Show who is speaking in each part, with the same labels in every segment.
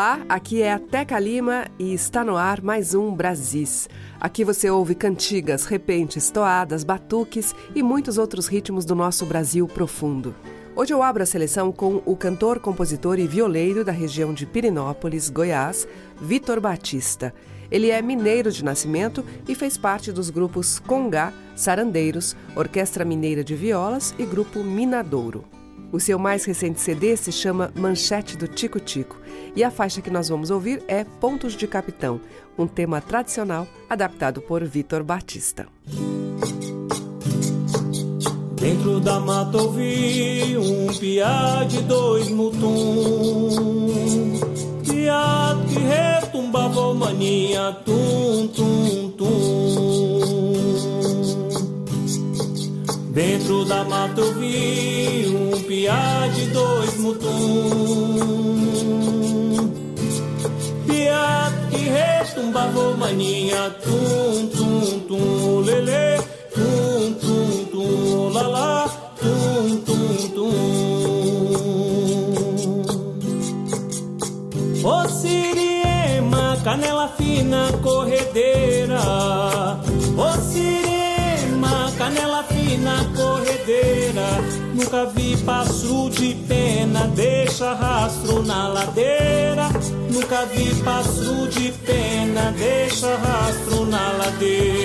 Speaker 1: Olá, aqui é a Teca Lima e está no ar mais um Brasis. Aqui você ouve cantigas, repentes, toadas, batuques e muitos outros ritmos do nosso Brasil profundo. Hoje eu abro a seleção com o cantor, compositor e violeiro da região de Pirinópolis, Goiás, Vitor Batista. Ele é mineiro de nascimento e fez parte dos grupos Congá, Sarandeiros, Orquestra Mineira de Violas e Grupo Minadouro. O seu mais recente CD se chama Manchete do Tico Tico. E a faixa que nós vamos ouvir é Pontos de Capitão, um tema tradicional adaptado por Vitor Batista.
Speaker 2: Dentro da mata ouvi um piá de dois mutum. Piá que retumbava maninha tum tum tum Dentro da mata ouvi um piá de dois mutum. Piá que retumbava maninha tum tum tum lele tum tum tum la la tum tum tum. Ô Siriema, canela fina corredeira. Ô Siriema, canela fina Nunca vi passo de pena, deixa rastro na ladeira Nunca vi passo de pena, deixa rastro na ladeira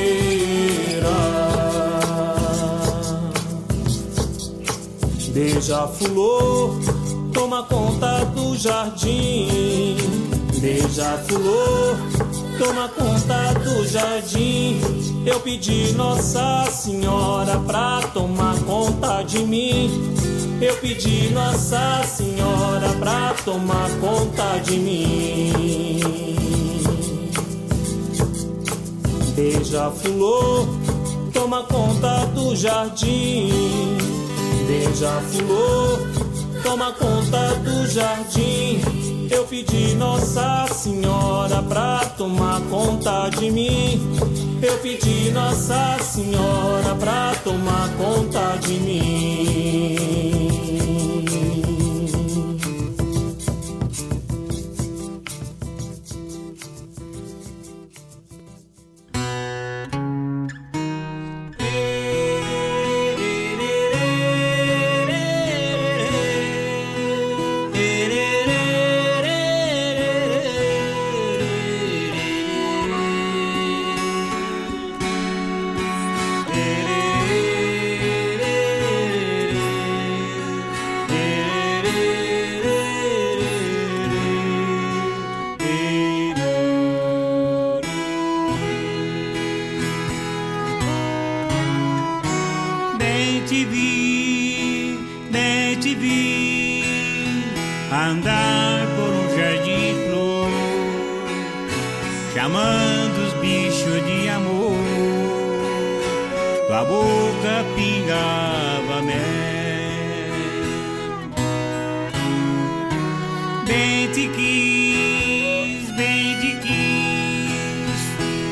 Speaker 2: Beija-flor, toma conta do jardim. Beija-flor, toma conta do jardim. Eu pedi Nossa Senhora pra tomar conta de mim. Eu pedi Nossa Senhora pra tomar conta de mim. Beija-flor, toma conta do jardim. Beija-flor, toma conta do jardim. Eu pedi Nossa Senhora pra tomar conta de mim. Eu pedi Nossa Senhora pra tomar conta de mim.
Speaker 3: Pingava mel. Bem te quis, bem te quis,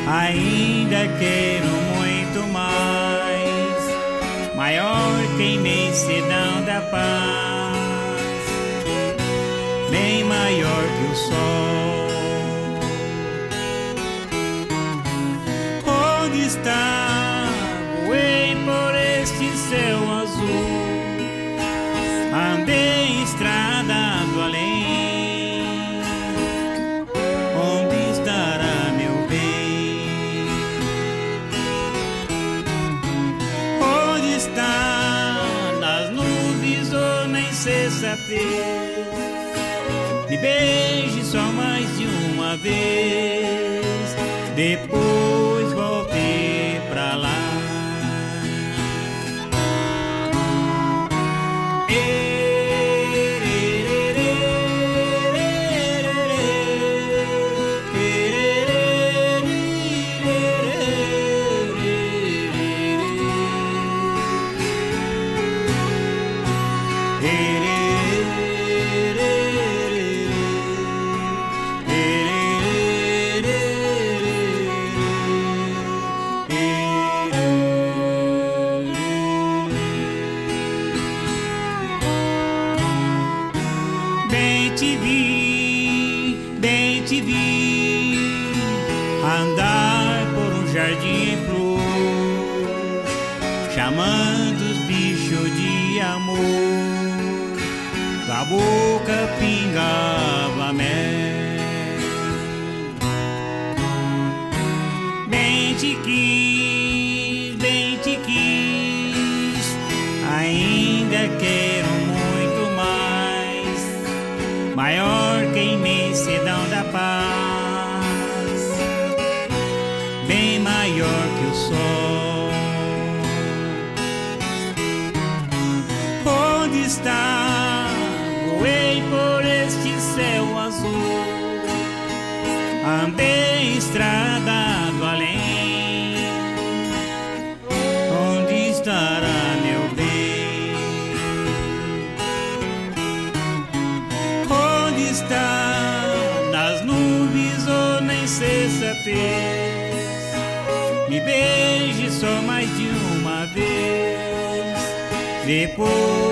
Speaker 3: ainda quero muito mais maior que a imensidão da paz, bem maior que o sol. Onde está? Insensatez? Me beije só mais de uma vez, depois Bem Depois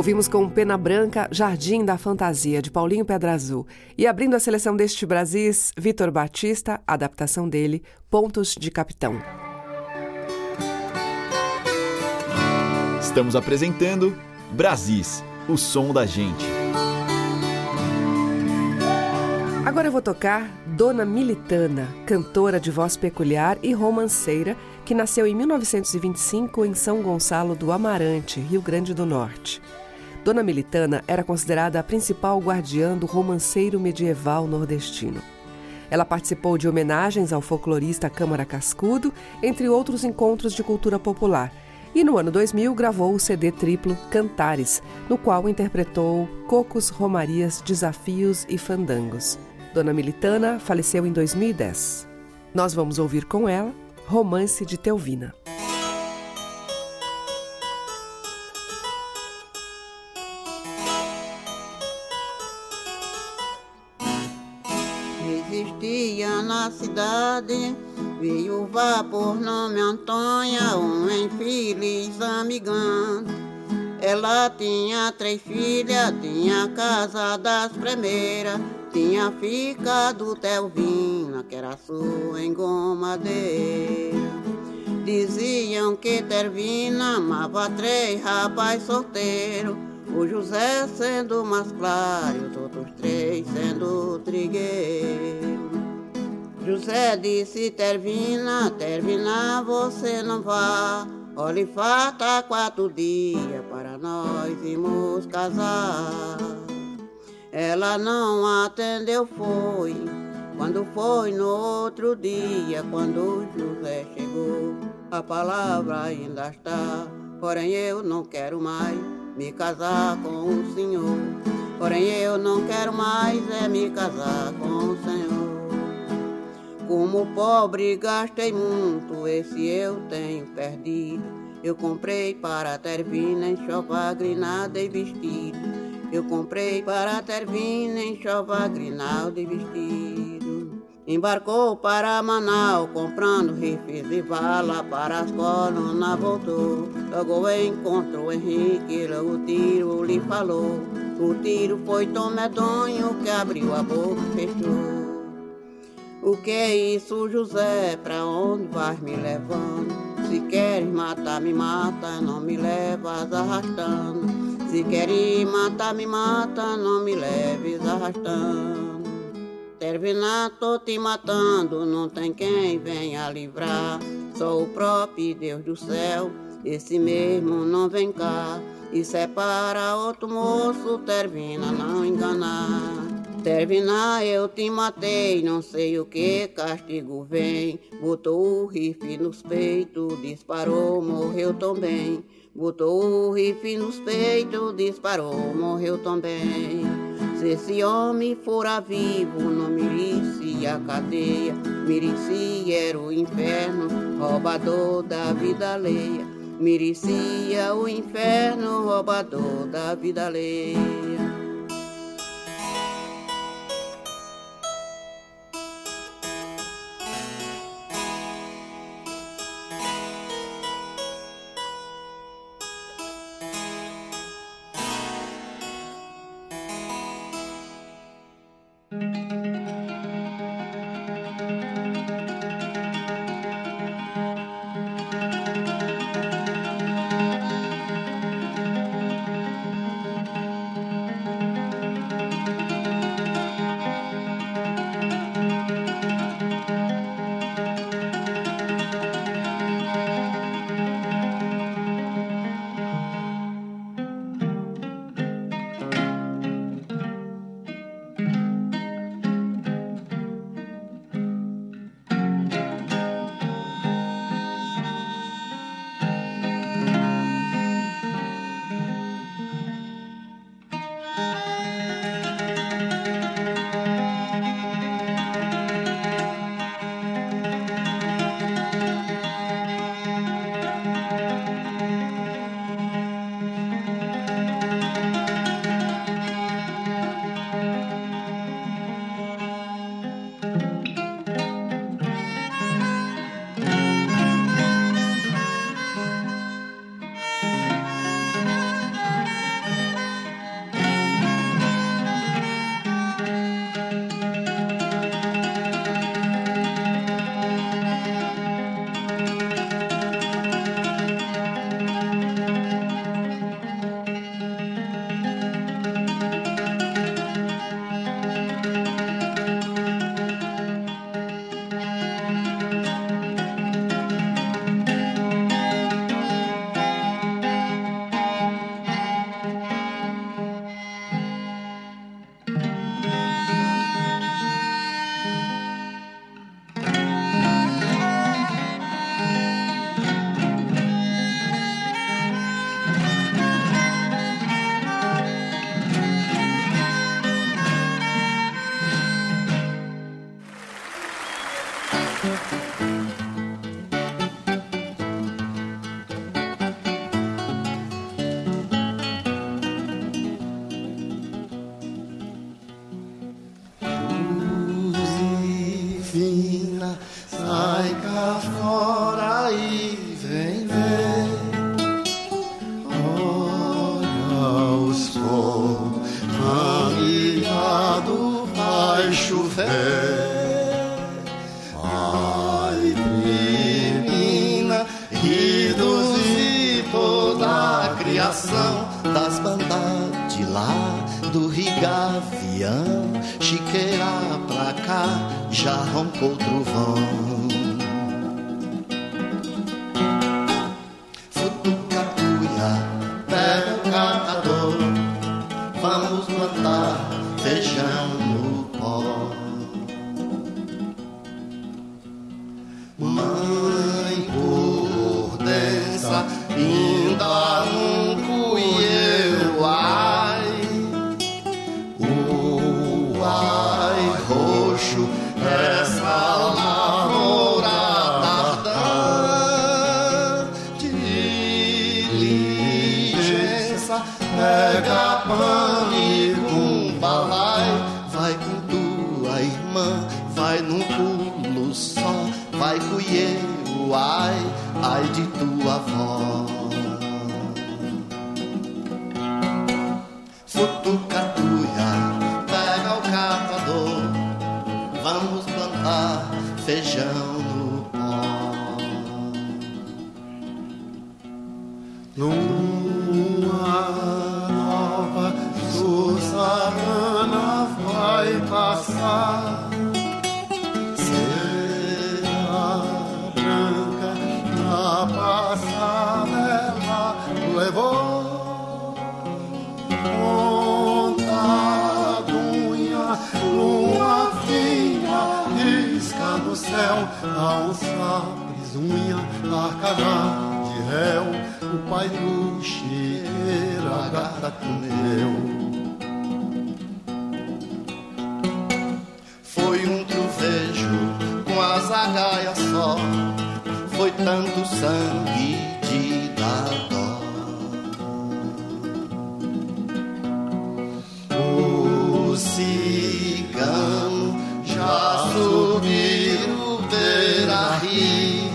Speaker 1: Ouvimos com Pena Branca Jardim da Fantasia, de Paulinho Pedra Azul. E abrindo a seleção deste Brasis, Vitor Batista, adaptação dele, Pontos de Capitão.
Speaker 4: Estamos apresentando Brasis, o som da gente.
Speaker 1: Agora eu vou tocar Dona Militana, cantora de voz peculiar e romanceira, que nasceu em 1925 em São Gonçalo do Amarante, Rio Grande do Norte. Dona Militana era considerada a principal guardiã do romanceiro medieval nordestino. Ela participou de homenagens ao folclorista Câmara Cascudo, entre outros encontros de cultura popular, e no ano 2000 gravou o CD triplo Cantares, no qual interpretou Cocos, Romarias, Desafios e Fandangos. Dona Militana faleceu em 2010. Nós vamos ouvir com ela Romance de Teuvina.
Speaker 5: Cidade viúva por nome Antônia, um infeliz amigão. Ela tinha três filhas, tinha casa das primeiras, tinha ficado Telvina, que era sua engomadeira. Diziam que Tervina amava três rapazes solteiros, o José sendo mais claro os outros três sendo trigueiro. José disse, Tervina, Tervina, você não vá. Olhe, falta quatro dias para nós irmos casar. Ela não atendeu, foi. Quando foi no outro dia, quando José chegou, a palavra ainda está. Porém, eu não quero mais me casar com o Senhor. Porém, eu não quero mais é me casar com o Senhor. Como pobre gastei muito, esse eu tenho perdido. Eu comprei para Tervina enxovar, grinada e vestido. Eu comprei para Tervina enxovar, grinalda e vestido. Embarcou para Manaus, comprando rifles e vala para as colunas voltou. Logo encontrou Henrique, logo o tiro lhe falou. O tiro foi tão medonho que abriu a boca e fechou. O que é isso, José? Pra onde vais me levando? Se queres matar, me mata, não me levas arrastando. Se queres matar, me mata, não me leves arrastando. Terminar, tô te matando, não tem quem venha livrar. Só o próprio Deus do céu, esse mesmo não vem cá. E separa outro moço, termina não enganar. Terminar eu te matei, não sei o que castigo vem. Botou o rifle nos peitos, disparou, morreu também.
Speaker 6: Botou o rifle nos peitos, disparou, morreu também. Se esse homem fora vivo, não merecia a cadeia. Merecia era o inferno, roubador da vida alheia. Merecia o inferno, roubador da vida alheia.
Speaker 7: Céu, a onça bisunha, a cana de réu,
Speaker 6: o pai luxeira, a gata comeu. Foi um truvejo com as agaias só, foi tanto sangue de dar dó. O cigano já ilahi.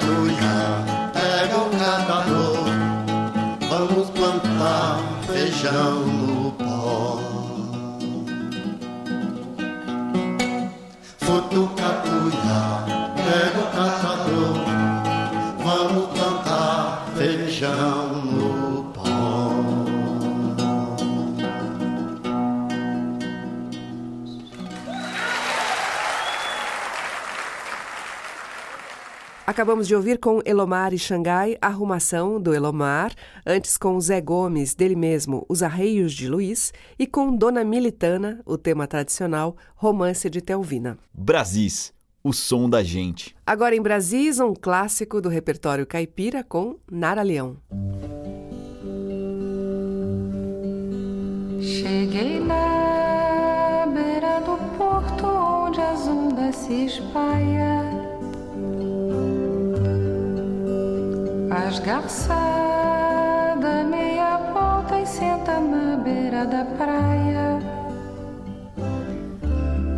Speaker 6: Futucatuia, pega o catador, vamos plantar feijão
Speaker 1: Acabamos de ouvir com Elomar e Xangai, Arrumação, do Elomar, antes com Zé Gomes, dele mesmo, Os Arreios de Luiz, e com Dona Militana, o tema tradicional, Romance de Telvina.
Speaker 4: Brasis, o som da gente.
Speaker 1: Agora em Brasis, um clássico do repertório caipira com Nara Leão.
Speaker 8: Cheguei na beira do porto onde as ondas se espalham. As garçada meia volta e senta na beira da praia.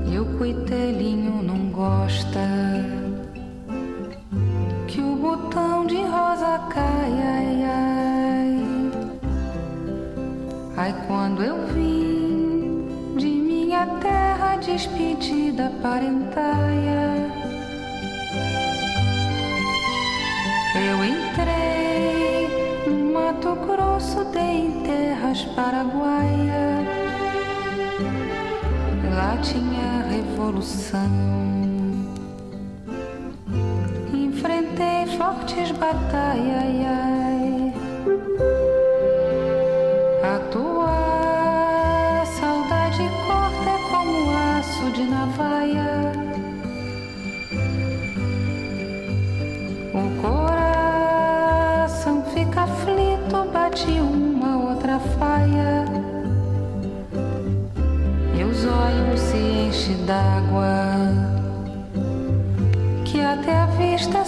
Speaker 8: E o cuitelinho não gosta que o botão de rosa caia. Ai, ai. Ai, quando eu vim de minha terra despedida parentaia. Eu entrei no Mato Grosso, dei em terras paraguaias. Lá tinha revolução. Enfrentei fortes batalhas. A tua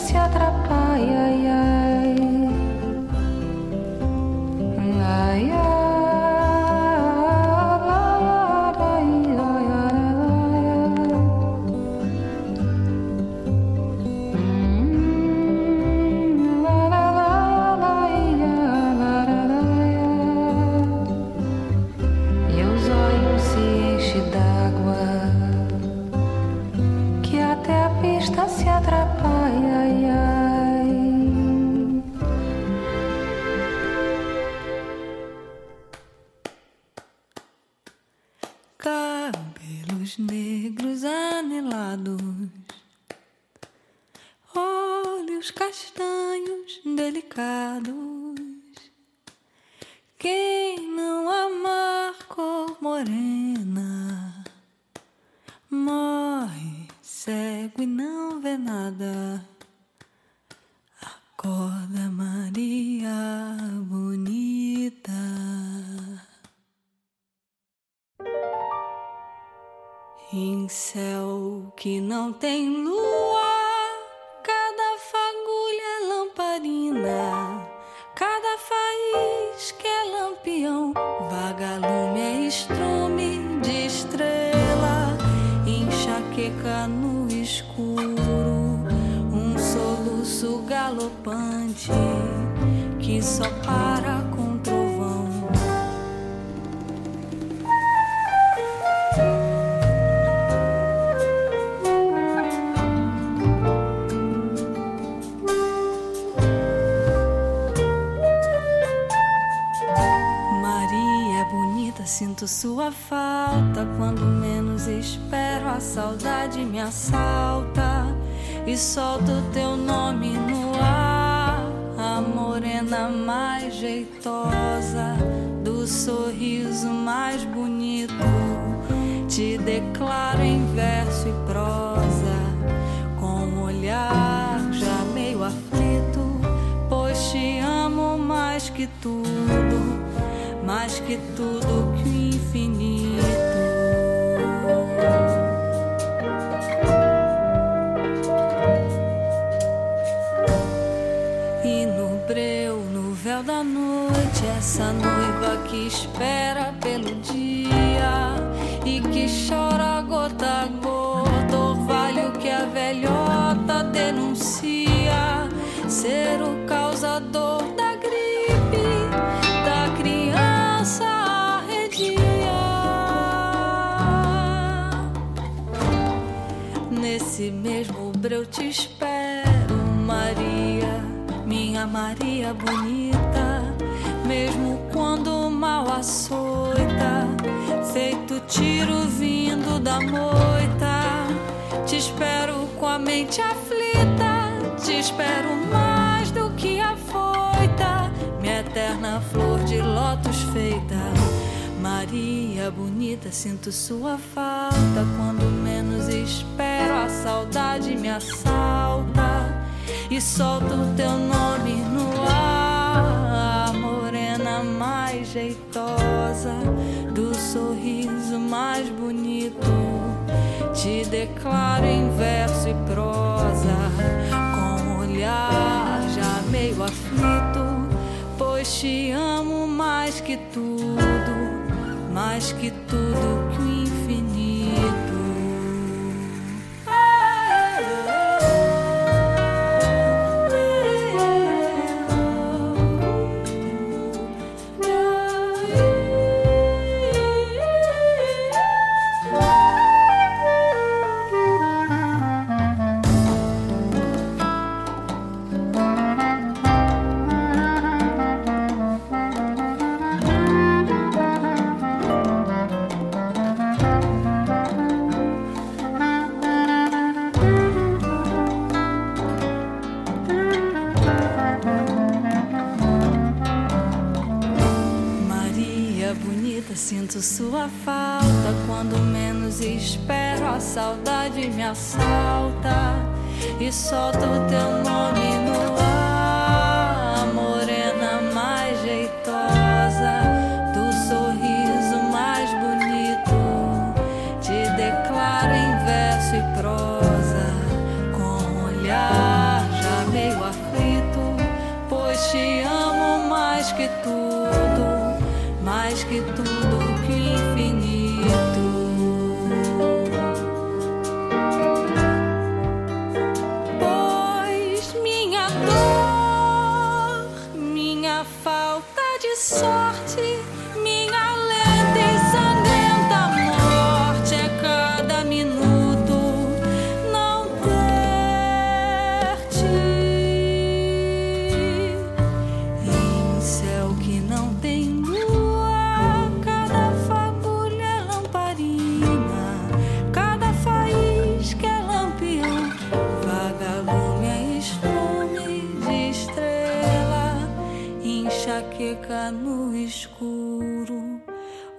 Speaker 8: vista se
Speaker 9: saudade me assalta. E solto teu nome no ar. A morena mais jeitosa, do sorriso mais bonito. Te declaro em verso e prosa, com um olhar já meio aflito. Pois te amo mais que tudo mais que tudo que o infinito. Da noite, essa noiva que espera pelo dia e que chora gota a gota, orvalho que a velhota denuncia ser o causador da Nesse mesmo breu te espero, Maria, minha Maria bonita. O açoita, feito tiro vindo da moita. Te espero com a mente aflita, te espero mais do que afoita, minha eterna flor de lótus feita. Maria bonita, sinto sua falta quando menos espero. A saudade me assalta e solto teu nome no ar. Jeitosa, do sorriso mais bonito. Te declaro em verso e prosa, com um olhar já meio aflito. Pois te amo mais que tudo mais que tudo que o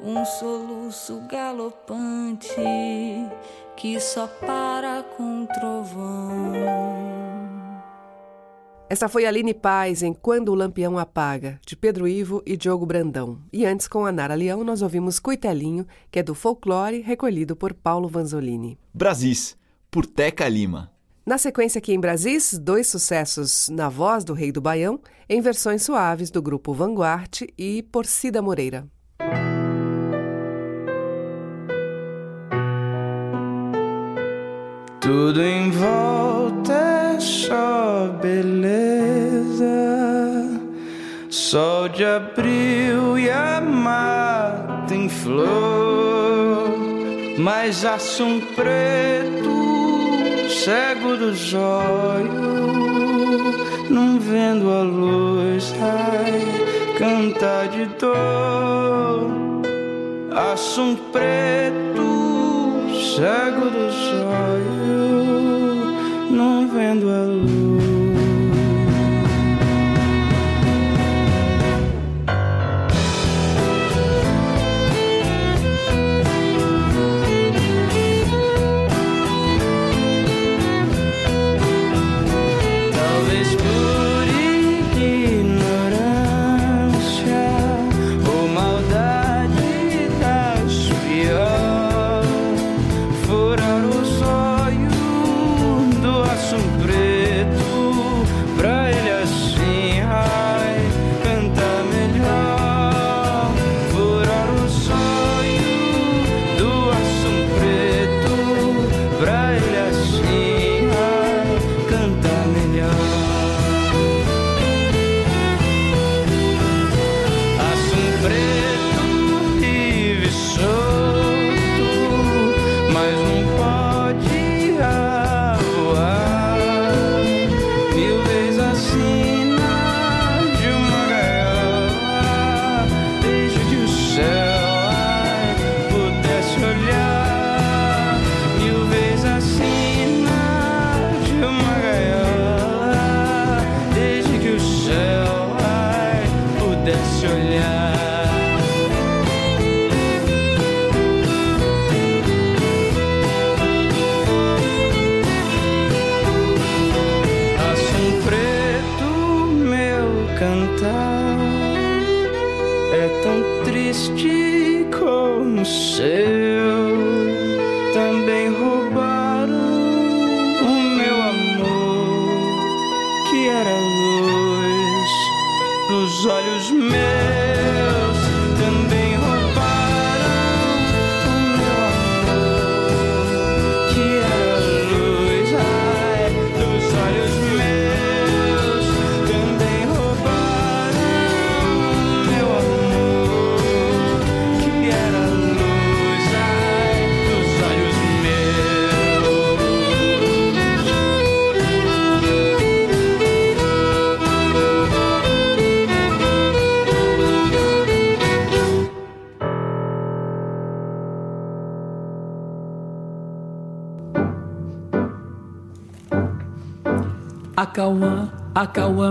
Speaker 9: um soluço galopante que só para com trovão.
Speaker 1: Essa foi Aline Paz em Quando o Lampião Apaga, de Pedro Ivo e Diogo Brandão. E antes, com a Nara Leão, nós ouvimos Cuitelinho, que é do folclore recolhido por Paulo Vanzolini.
Speaker 4: Brasis, por Teca Lima.
Speaker 1: Na sequência aqui em Brasis, dois sucessos na voz do Rei do Baião, em versões suaves do grupo Vanguard e Porcida Moreira.
Speaker 10: Tudo em volta é só beleza. Sol de abril e a mata em flor. Mas aço um preto, cego dos olhos. Não vendo a luz, ai, cantar de dor. Acho um preto cego do olhos, não vendo a luz.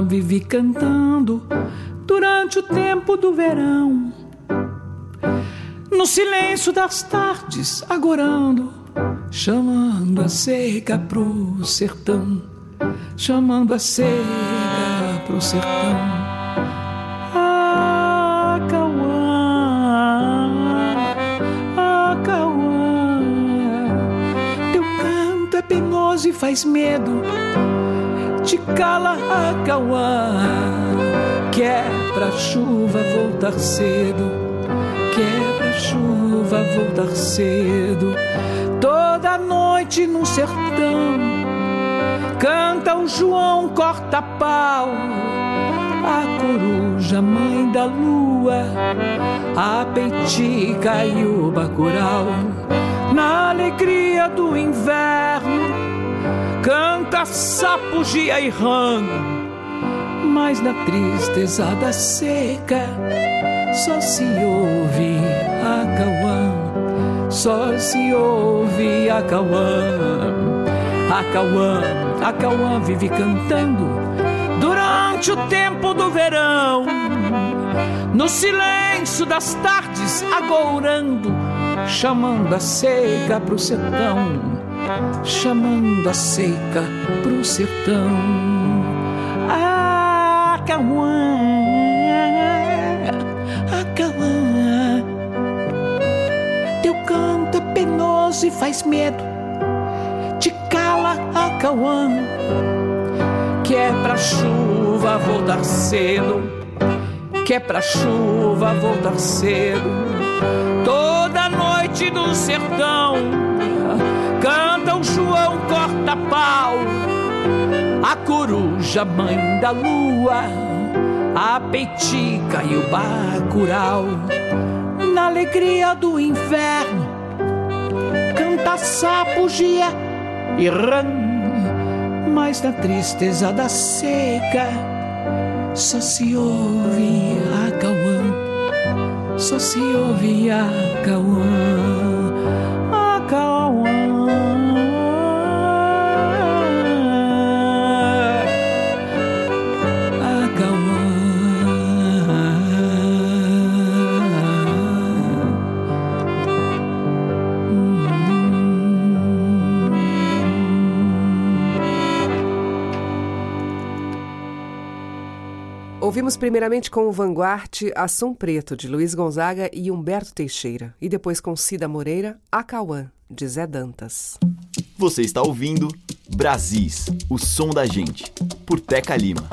Speaker 11: Vive cantando durante o tempo do verão. No silêncio das tardes, agorando, chamando a seca pro sertão, chamando a seca pro sertão. Ah, ah, é penoso e faz medo te cala a Cauã. Quer pra chuva voltar cedo, quer pra chuva voltar cedo. Toda noite no sertão canta o João corta-pau. A coruja, mãe da lua, a peitica e o bacural. Na alegria do inverno canta sapugia e rã, mas na tristeza da seca só se ouve a cauã, só se ouve a cauã. A cauã, a cauã vive cantando durante o tempo do verão, no silêncio das tardes agourando, chamando a seca pro sertão chamando a seca pro sertão. Ah, Cauã, ah, Cauã, teu canto é penoso e faz medo, te cala a Cauã, que é pra chuva voltar cedo, que é pra chuva voltar cedo, toda noite no sertão João corta-pau, a coruja, mãe da lua, a peitica e o bacural. Na alegria do inverno, canta sapugia e rã, mas na tristeza da seca, só se ouve a cauã, só se ouve a cauã,
Speaker 1: Ouvimos primeiramente com o Vanguard Ação Preto, de Luiz Gonzaga e Humberto Teixeira, e depois com Cida Moreira, Acauã, de Zé Dantas.
Speaker 4: Você está ouvindo Brasis, o som da gente, por Teca Lima.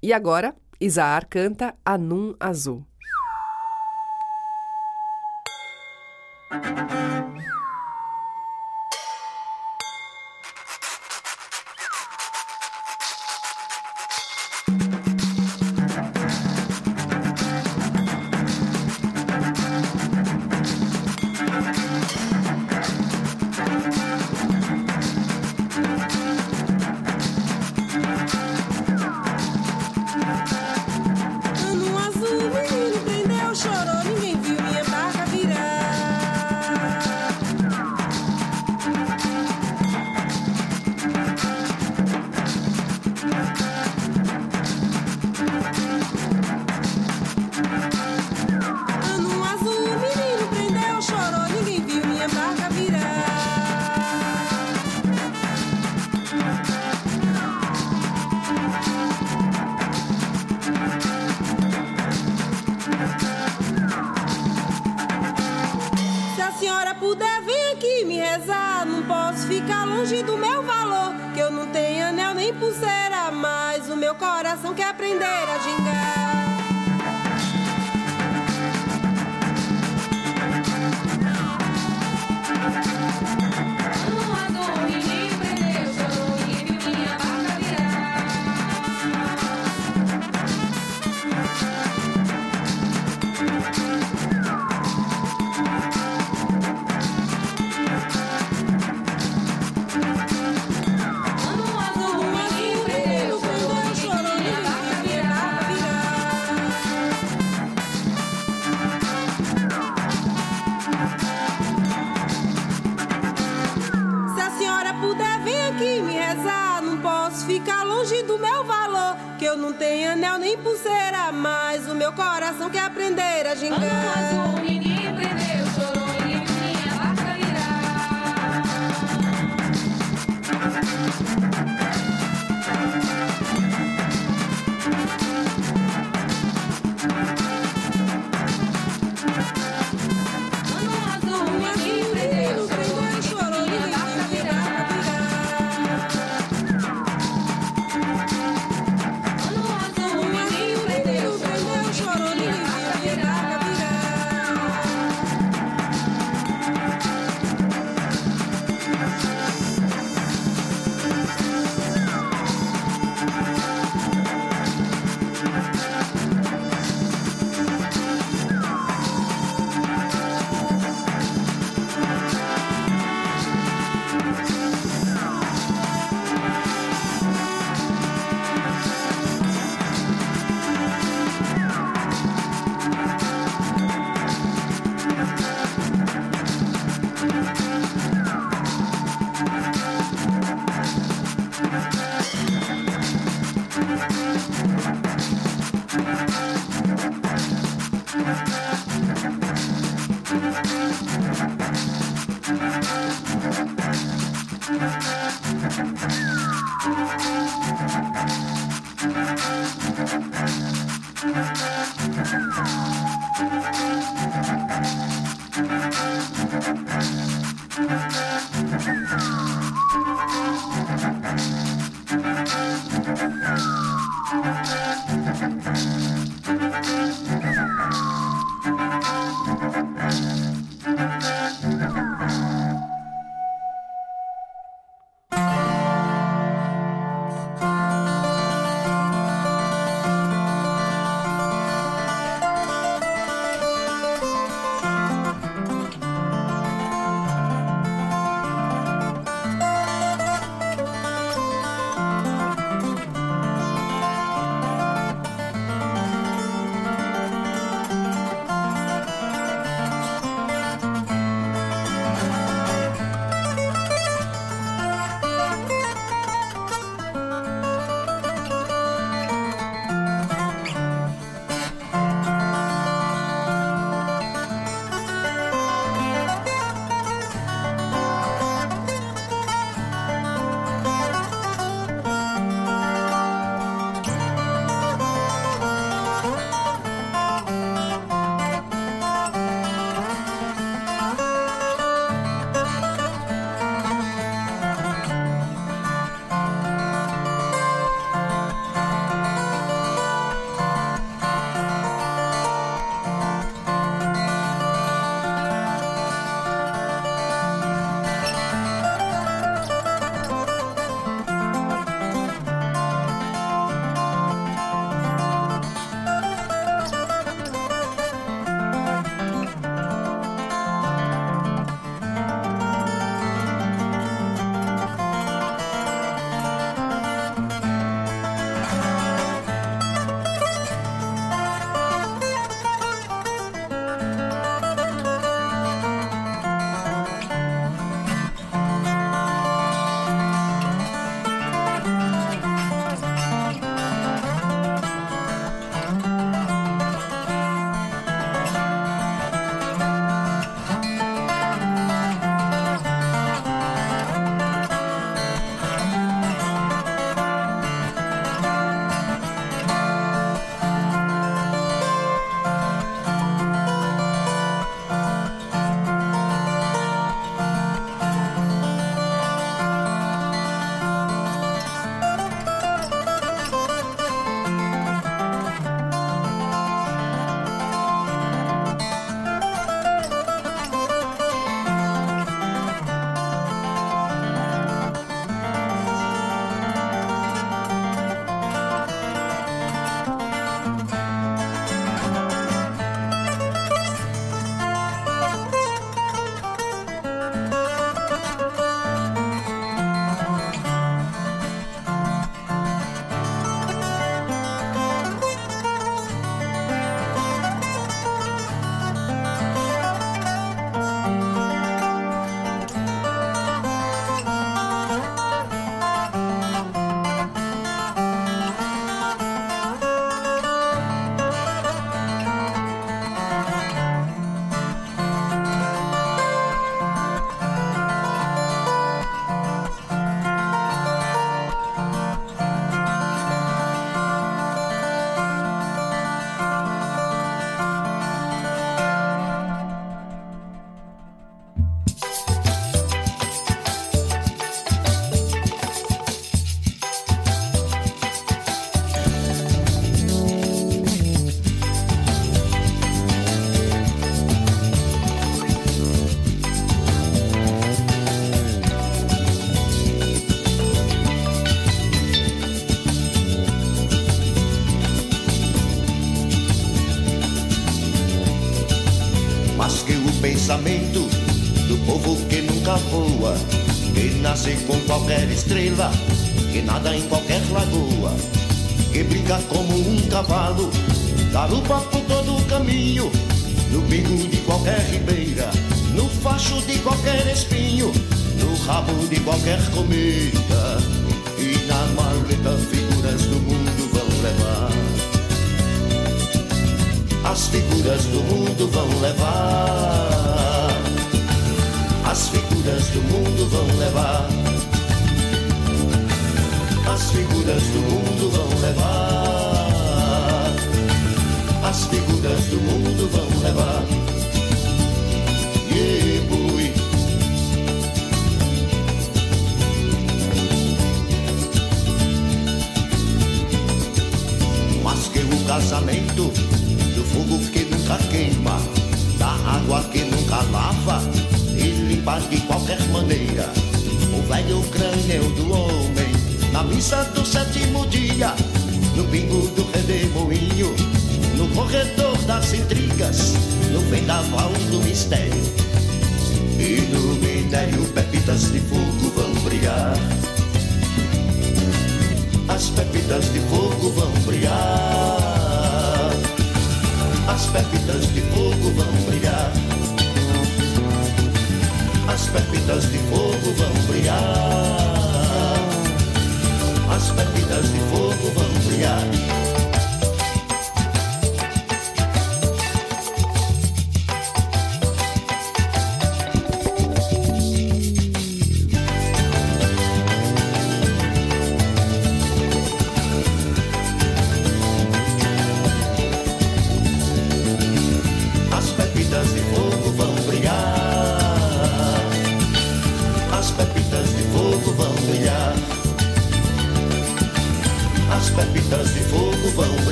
Speaker 1: E agora, Isaar canta Anum Azul.
Speaker 12: Ficar longe do meu valor. Que eu não tenho anel nem pulseira, mas o meu coração quer aprender a gingar. Tenho anel nem pulseira, mas o meu coração quer aprender a gingar.
Speaker 13: Que nada em qualquer lagoa, que brinca como um cavalo, garupa por todo o caminho, no bingo de qualquer ribeira, no facho de qualquer espinho, no rabo de qualquer comida, e na maleta figuras do mundo vão levar. As figuras do mundo vão levar. As figuras do mundo vão levar. As figuras do mundo vão levar. As figuras do mundo vão levar. Yeah, boy. Mas que o casamento do fogo que nunca queima, da água que nunca lava e limpa de qualquer maneira o velho crânio do homem na missa do sétimo dia, no bingo do redemoinho, no corredor das intrigas, no vendaval do mistério. E no minério pepitas de fogo vão brilhar. As pepitas de fogo vão brilhar. As pepitas de fogo vão brilhar. As pepitas de fogo vão brilhar. As pepitas de fogo vão brilhar.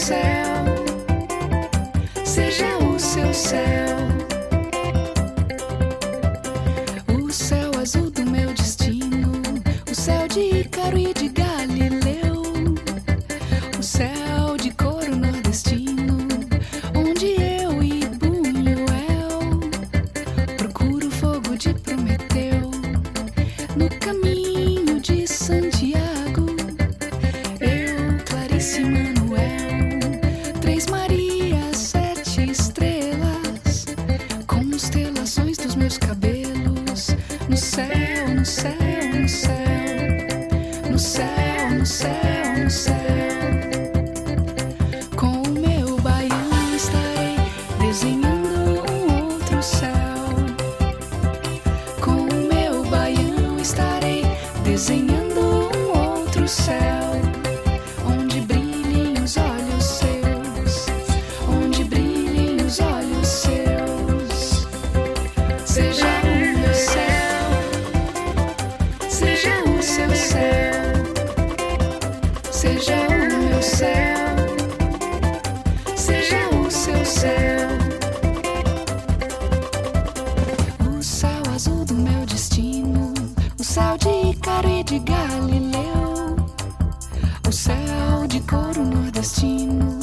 Speaker 14: sound. O céu de Ícaro e de Galileu, o céu de couro nordestino,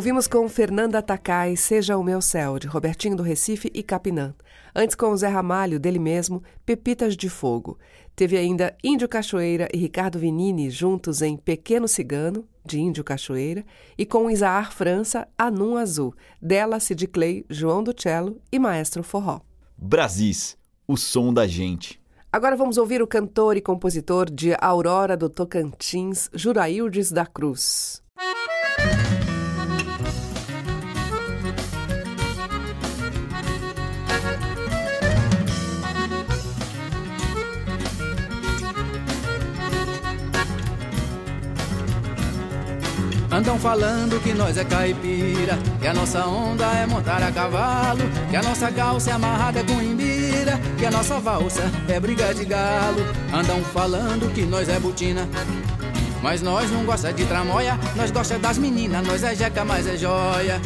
Speaker 1: Ouvimos com Fernanda Takai, Seja o Meu Céu, de Robertinho do Recife e Capinã. Antes com o Zé Ramalho, dele mesmo, Pepitas de Fogo. Teve ainda Índio Cachoeira e Ricardo Vinini juntos em Pequeno Cigano, de Índio Cachoeira, e com Isaar França, Anum Azul, dela Sid Clay, João do Cello e Maestro Forró.
Speaker 4: Brasis, o som da gente.
Speaker 1: Agora vamos ouvir o cantor e compositor de Aurora do Tocantins, Juraildes da Cruz.
Speaker 15: Andam falando que nós é caipira, que a nossa onda é montar a cavalo, que a nossa calça é amarrada com imbira, que a nossa valsa é briga de galo. Andam falando que nós é butina, mas nós não gosta de tramóia, nós gosta das meninas, nós é jeca, mas é joia.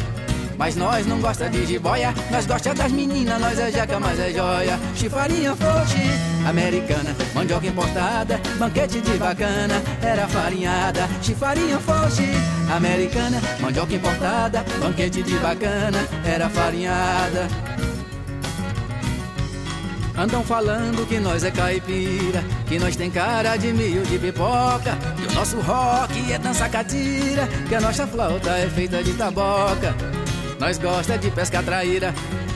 Speaker 15: Mas nós não gosta de jiboia, nós gosta das meninas, nós é jeca, mas é joia. Chifarinha foge, americana, mandioca importada, banquete de bacana, era farinhada. Chifarinha foge, americana, mandioca importada, banquete de bacana, era farinhada. Andam falando que nós é caipira, que nós tem cara de milho de pipoca, que o nosso rock é dança catira, que a nossa flauta é feita de taboca. Nós gosta de pesca traíra.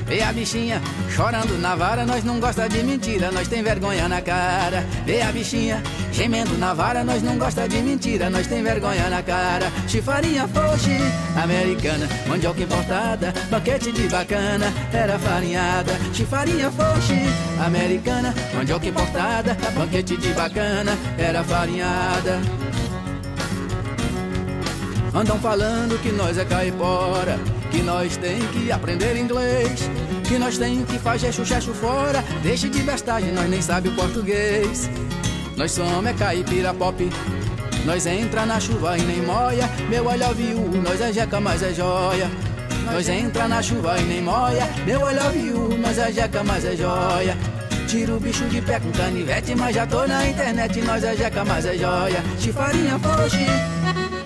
Speaker 15: Vê a bichinha chorando na vara, nós não gosta de mentira, nós tem vergonha na cara. Vê a bichinha gemendo na vara, nós não gosta de mentira, nós tem vergonha na cara. Chifarinha foge, americana, mandioca importada, banquete de bacana, era farinhada. Chifarinha foge, americana, mandioca importada, banquete de bacana, era farinhada. Andam falando que nós é caipora, que nós tem que aprender inglês, que nós tem que fazer chuchecho fora, deixe de bestagem, nós nem sabe o português. Nós somos é caipira pop, nós entra na chuva e nem moia, meu olho viu, nós é jeca, mas é joia. Nós entra na chuva e nem moia, meu olho viu, nós é jeca, mas é joia. Tira o bicho de pé com canivete, mas já tô na internet, nós é jeca, mas é joia. Chifarinha foge.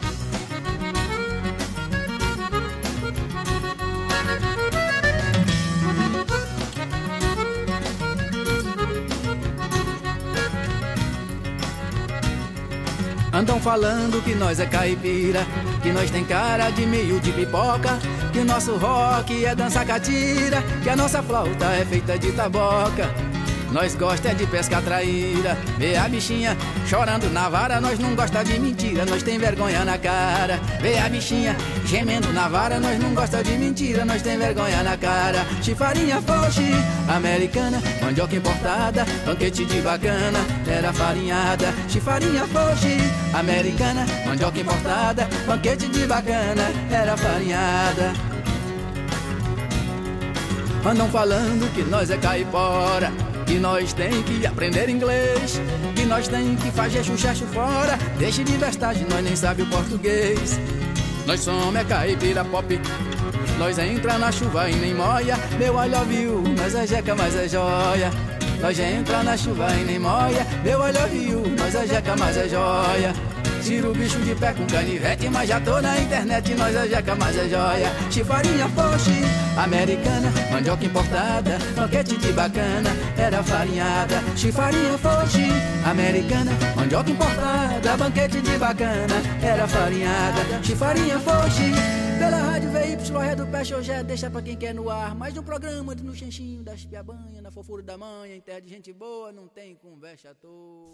Speaker 15: Andam falando que nós é caipira, que nós tem cara de meio de pipoca, que o nosso rock é dança catira, que a nossa flauta é feita de taboca. Nós gosta de pesca traíra, vê a bichinha chorando na vara, nós não gosta de mentira, nós tem vergonha na cara. Vê a bichinha gemendo na vara, nós não gosta de mentira, nós tem vergonha na cara. Chifarinha foge, americana, mandioca importada, banquete de bacana, era farinhada. Chifarinha foge, americana, mandioca importada, banquete de bacana, era farinhada. Andam falando que nós é caipora que nós tem que aprender inglês, que nós tem que fazer chuchacho fora, deixe de bestagem, nós nem sabe o português. Nós somos é caipira pop, nós entra na chuva e nem moia, meu love you, nós é jeca, mas é joia. Nós entra na chuva e nem moia, meu love you, nós é jeca, mas é joia. Tira o bicho de pé com canivete, mas já tô na internet, nós é jeca, mas é joia. Chifarinha poche, americana, mandioca importada, banquete de bacana, era farinhada. Chifarinha poche, americana, mandioca importada, banquete de bacana, era farinhada. Chifarinha poche, pela rádio VY, do Peixe hoje é deixa pra quem quer no ar. Mais um programa no chanchinho das piabanha, na fofura da manhã, em terra de gente boa, não tem conversa à toa.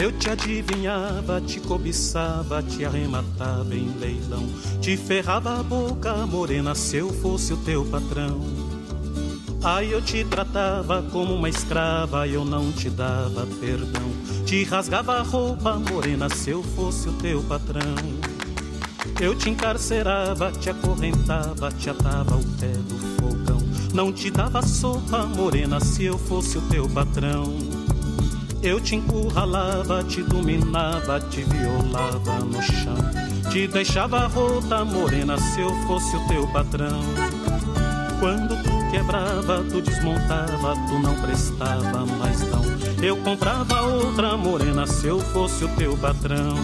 Speaker 16: Eu te adivinhava, te cobiçava, te arrematava em leilão, te ferrava a boca morena se eu fosse o teu patrão. Aí eu te tratava como uma escrava, eu não te dava perdão. Te rasgava a roupa morena se eu fosse o teu patrão. Eu te encarcerava, te acorrentava, te atava ao pé do fogão. Não te dava sopa morena se eu fosse o teu patrão. Eu te encurralava, te dominava, te violava no chão. Te deixava rota morena se eu fosse o teu patrão. Quando tu quebrava, tu desmontava, tu não prestava mais Eu comprava outra morena se eu fosse o teu patrão.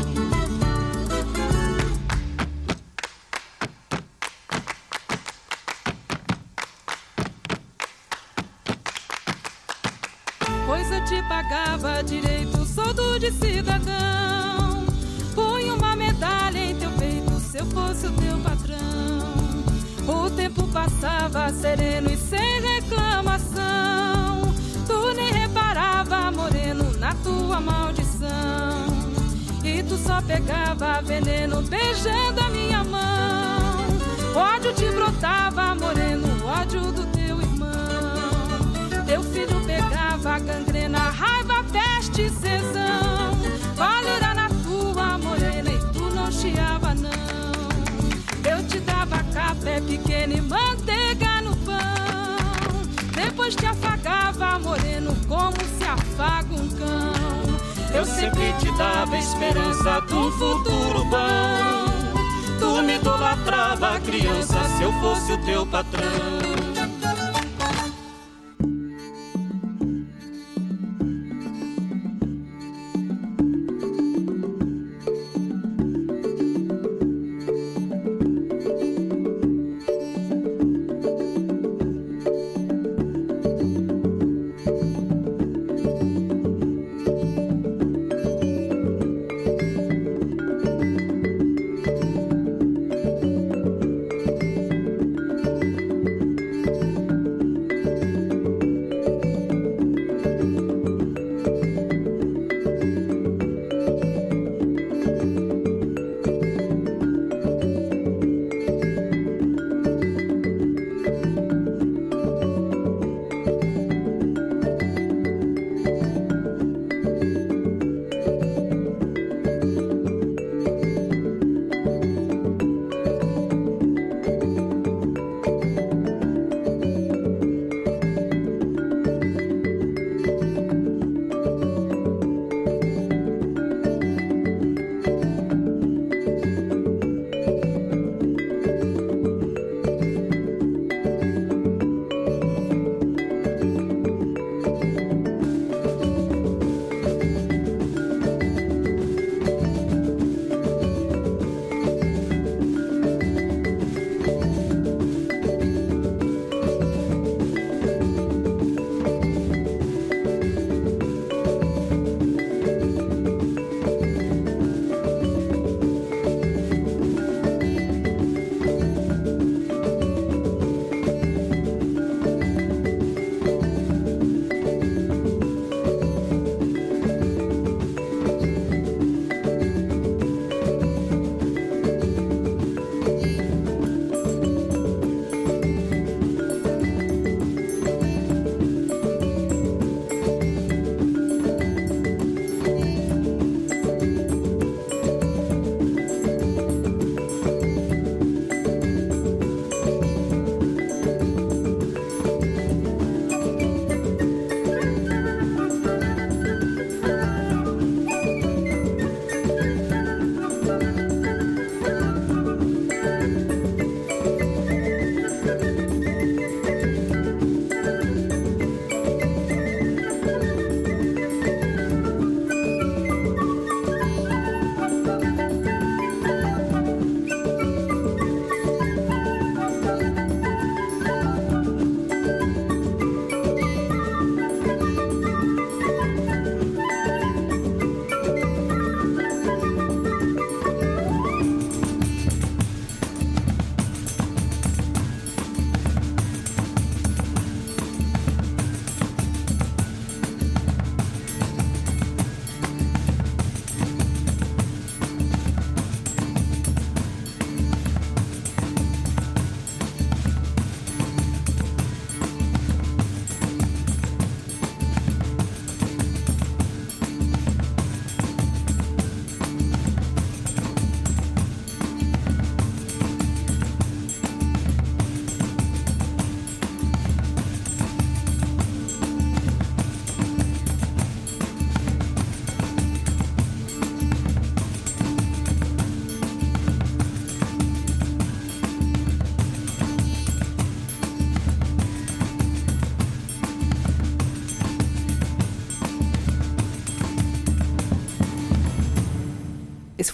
Speaker 17: Pegava veneno beijando a minha mão. Ódio te brotava, moreno, ódio do teu irmão. Teu filho pegava gangrena, raiva, peste, cesão. Valera na tua morena e tu não chiava, não. Eu te dava café pequeno e manteiga no pão. Depois te afagava, moreno, como se afaga um cão.
Speaker 16: Eu sempre te dava esperança de um futuro bom. Tu me idolatrava, criança, se eu fosse o teu patrão.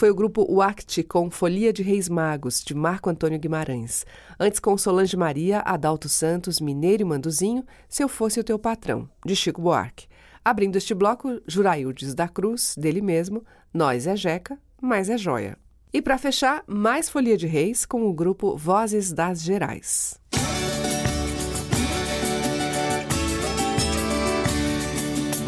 Speaker 1: Foi o grupo Wact com Folia de Reis Magos, de Marco Antônio Guimarães. Antes com Solange Maria, Adalto Santos, Mineiro e Manduzinho, Se Eu Fosse o Teu Patrão, de Chico Buarque. Abrindo este bloco, Juraildes da Cruz, dele mesmo, Nós é Jeca, mas é Joia. E para fechar, mais Folia de Reis com o grupo Vozes das Gerais.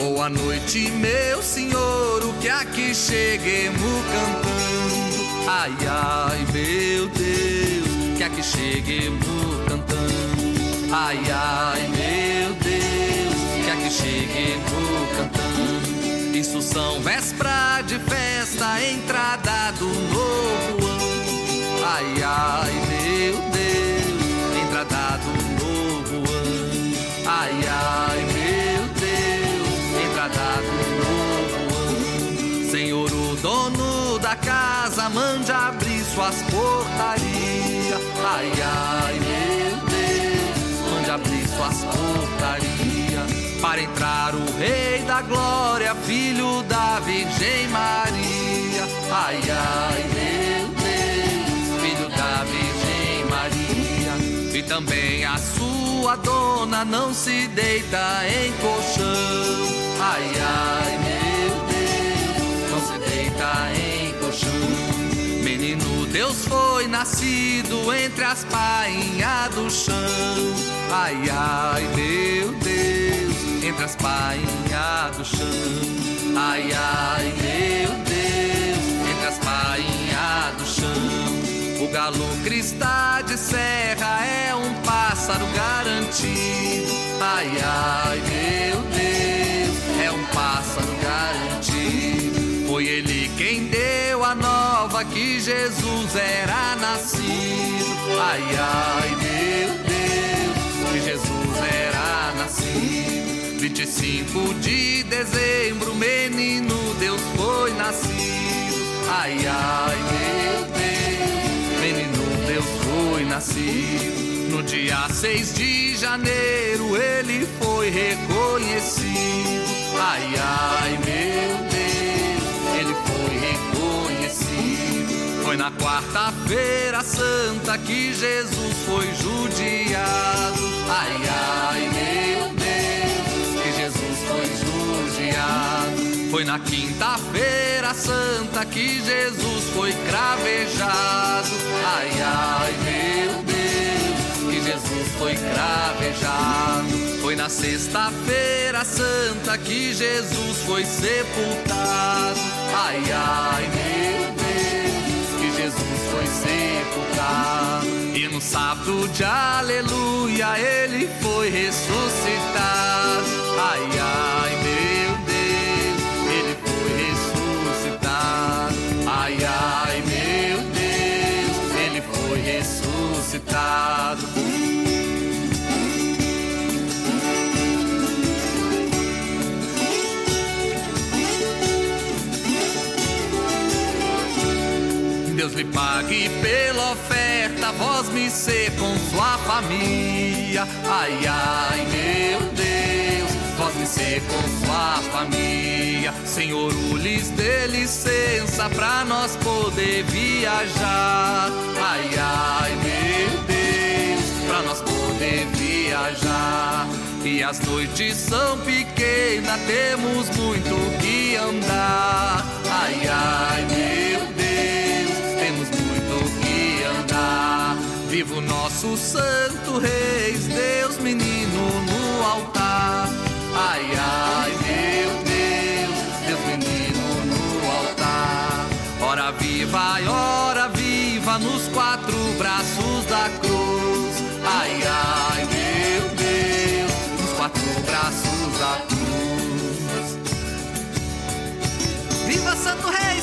Speaker 18: Boa noite, meu senhor, o que aqui cheguemos cantando. Ai, ai, meu Deus, que aqui cheguemos cantando. Ai, ai, meu Deus, que aqui cheguemos cantando. Isso são véspera de festa, entrada do novo ano. Ai, ai, meu mande abrir suas portarias. Ai, ai, meu Deus, mande abrir suas portarias. Para entrar o Rei da Glória, filho da Virgem Maria. Ai, ai, meu Deus, filho da Virgem Maria. E também a sua dona não se deita em colchão. Ai, ai, meu Deus, não se deita em Deus foi nascido entre as painhas do chão. Ai, ai, meu Deus, entre as painhas do chão. Ai, ai, meu Deus, entre as painhas do chão. O galo cristá de serra é um pássaro garantido. Ai, ai, Era nascido. Ai, ai, meu Deus, que Jesus era nascido. 25 de dezembro, menino Deus foi nascido. Ai, ai, meu Deus, menino Deus foi nascido. No dia 6 de janeiro ele foi reconhecido. Ai, ai, meu Deus, quarta-feira santa que Jesus foi judiado. Ai, ai, meu Deus, que Jesus foi judiado. Foi na quinta-feira santa que Jesus foi cravejado. Ai, ai, meu Deus, que Jesus foi cravejado. Foi na sexta-feira santa que Jesus foi sepultado. Ai, ai, meu Jesus foi sepultado. E no sábado de aleluia ele foi ressuscitado. Ai, ai, Deus lhe pague pela oferta, vós me ser com sua família. Ai, ai, meu Deus, vós me ser com sua família. Senhor, lhes dê licença pra nós poder viajar. Ai, ai, meu Deus, pra nós poder viajar. E as noites são pequenas, temos muito que andar. Ai, ai, meu andar. Viva o nosso Santo Reis, Deus menino no altar. Ai, ai, meu Deus, Deus menino no altar. Ora viva, ora viva nos quatro braços da cruz. Ai, ai, meu Deus, nos quatro braços da cruz. Viva Santo Reis,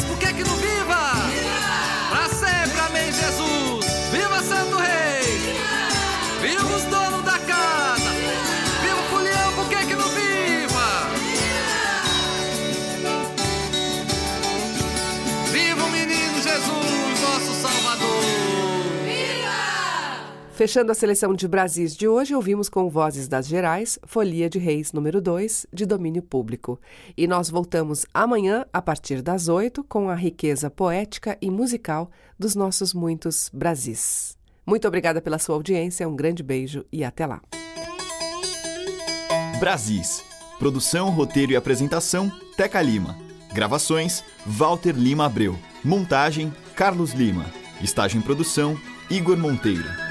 Speaker 1: Fechando a seleção de Brasis de hoje, ouvimos com Vozes das Gerais, Folia de Reis número 2, de domínio público. E nós voltamos amanhã, a partir das 8, com a riqueza poética e musical dos nossos muitos Brasis. Muito obrigada pela sua audiência, um grande beijo e até lá.
Speaker 4: Brasis. Produção, roteiro e apresentação, Teca Lima. Gravações, Walter Lima Abreu. Montagem, Carlos Lima. Estágio em produção, Igor Monteiro.